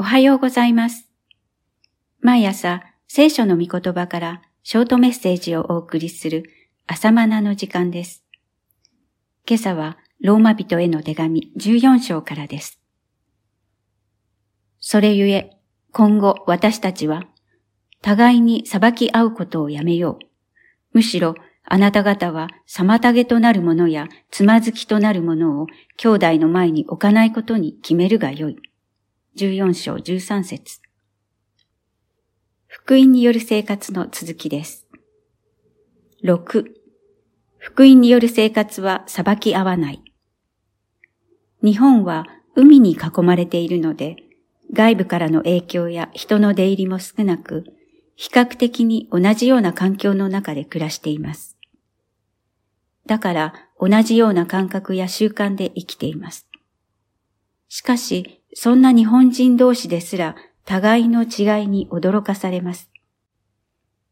おはようございます。毎朝、聖書の御言葉からショートメッセージをお送りする朝マナの時間です。今朝はローマ人への手紙14章からです。それゆえ、今後私たちは、互いに裁き合うことをやめよう。むしろ、あなた方は妨げとなるものやつまずきとなるものを兄弟の前に置かないことに決めるがよい。14章13節福音による生活の続きです。6. 福音による生活は裁き合わない。日本は海に囲まれているので、外部からの影響や人の出入りも少なく、比較的に同じような環境の中で暮らしています。だから同じような感覚や習慣で生きています。しかし、そんな日本人同士ですら互いの違いに驚かされます。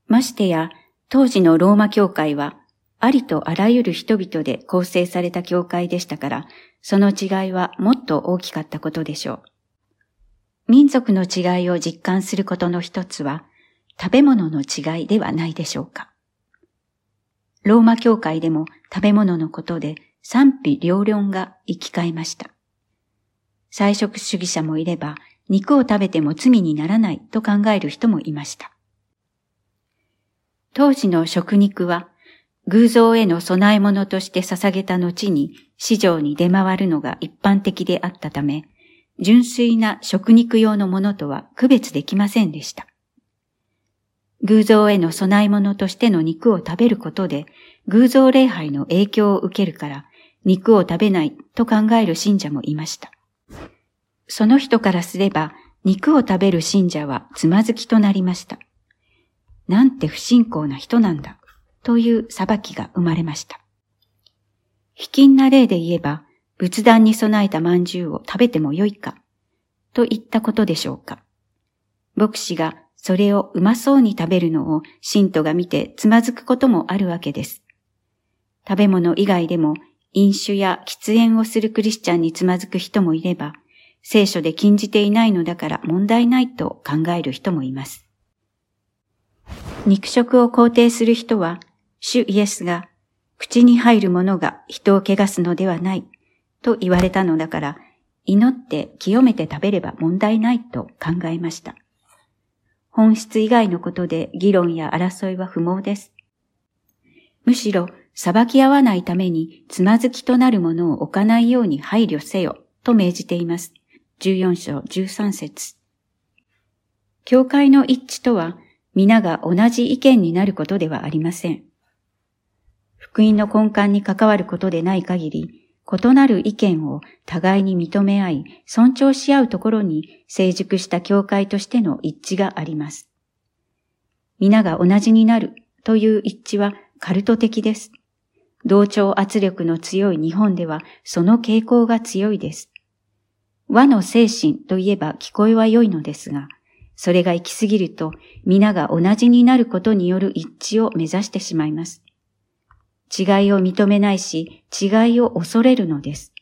ましてや、当時のローマ教会は、ありとあらゆる人々で構成された教会でしたから、その違いはもっと大きかったことでしょう。民族の違いを実感することの一つは、食べ物の違いではないでしょうか。ローマ教会でも食べ物のことで賛否両論が生き交いました。菜食主義者もいれば、肉を食べても罪にならないと考える人もいました。当時の食肉は、偶像への供え物として捧げた後に市場に出回るのが一般的であったため、純粋な食肉用のものとは区別できませんでした。偶像への供え物としての肉を食べることで、偶像礼拝の影響を受けるから、肉を食べないと考える信者もいました。その人からすれば、肉を食べる信者はつまずきとなりました。なんて不信仰な人なんだ、という裁きが生まれました。卑近な例で言えば、仏壇に備えた饅頭を食べてもよいか、といったことでしょうか。牧師がそれをうまそうに食べるのを信徒が見てつまずくこともあるわけです。食べ物以外でも飲酒や喫煙をするクリスチャンにつまずく人もいれば、聖書で禁じていないのだから問題ないと考える人もいます。肉食を肯定する人は、主イエスが口に入るものが人を汚すのではないと言われたのだから、祈って清めて食べれば問題ないと考えました。本質以外のことで議論や争いは不毛です。むしろ裁き合わないためにつまずきとなるものを置かないように配慮せよと命じています。14章13節教会の一致とは皆が同じ意見になることではありません。福音の根幹に関わることでない限り、異なる意見を互いに認め合い、尊重し合うところに成熟した教会としての一致があります。皆が同じになるという一致はカルト的です。同調圧力の強い日本ではその傾向が強いです。和の精神といえば聞こえは良いのですが、それが行き過ぎると皆が同じになることによる一致を目指してしまいます。違いを認めないし、違いを恐れるのです。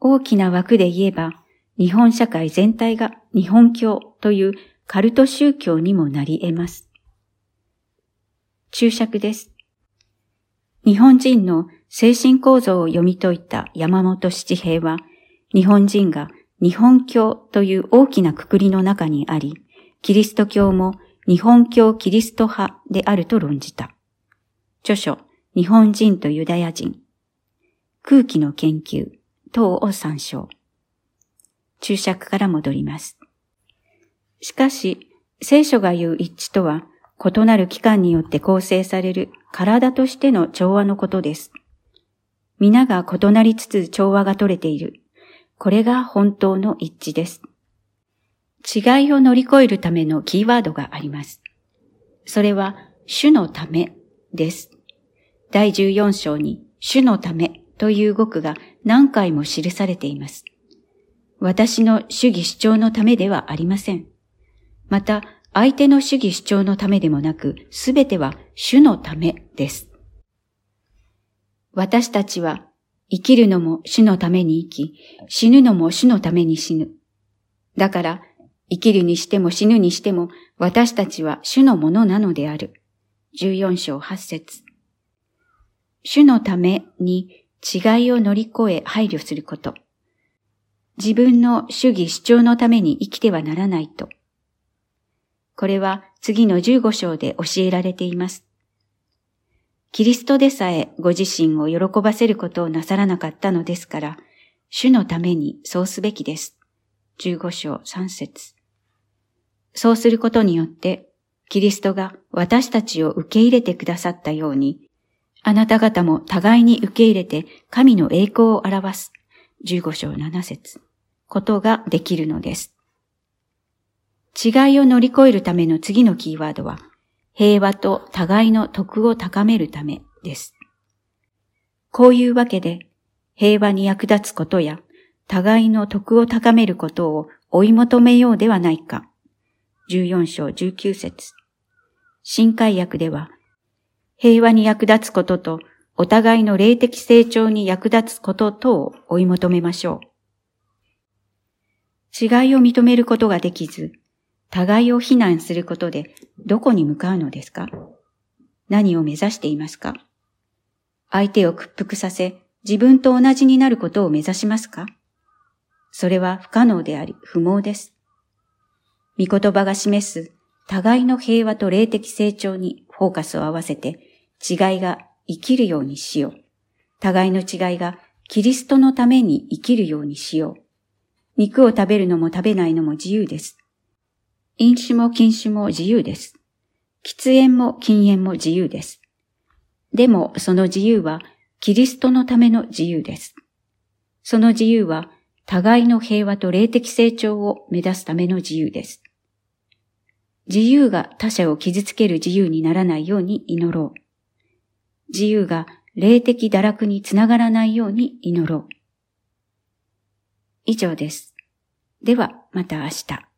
大きな枠で言えば、日本社会全体が日本教というカルト宗教にもなり得ます。注釈です。日本人の精神構造を読み解いた山本七平は、日本人が日本教という大きなくくりの中にあり、キリスト教も日本教キリスト派であると論じた。著書、日本人とユダヤ人、空気の研究等を参照。注釈から戻ります。しかし、聖書が言う一致とは、異なる機関によって構成される体としての調和のことです。皆が異なりつつ調和が取れている。これが本当の一致です。違いを乗り越えるためのキーワードがあります。それは、主のためです。第14章に、主のためという語句が何回も記されています。私の主義主張のためではありません。また、相手の主義主張のためでもなく、すべては主のためです。私たちは生きるのも主のために生き、死ぬのも主のために死ぬ。だから、生きるにしても死ぬにしても私たちは主のものなのである。14章8節主のために違いを乗り越え配慮すること。自分の主義主張のために生きてはならないと。これは次の15章で教えられています。キリストでさえご自身を喜ばせることをなさらなかったのですから、主のためにそうすべきです。15章3節そうすることによって、キリストが私たちを受け入れてくださったように、あなた方も互いに受け入れて神の栄光を表す。15章7節ことができるのです。違いを乗り越えるための次のキーワードは、平和と互いの徳を高めるためです。こういうわけで、平和に役立つことや、互いの徳を高めることを追い求めようではないか。14章19節新海訳では、平和に役立つことと、お互いの霊的成長に役立つこととを追い求めましょう。違いを認めることができず、互いを非難することでどこに向かうのですか？何を目指していますか？相手を屈服させ、自分と同じになることを目指しますか？それは不可能であり不毛です。御言葉が示す互いの平和と霊的成長にフォーカスを合わせて違いが生きるようにしよう。互いの違いがキリストのために生きるようにしよう。肉を食べるのも食べないのも自由です。飲酒も禁酒も自由です。喫煙も禁煙も自由です。でもその自由はキリストのための自由です。その自由は互いの平和と霊的成長を目指すための自由です。自由が他者を傷つける自由にならないように祈ろう。自由が霊的堕落につながらないように祈ろう。以上です。ではまた明日。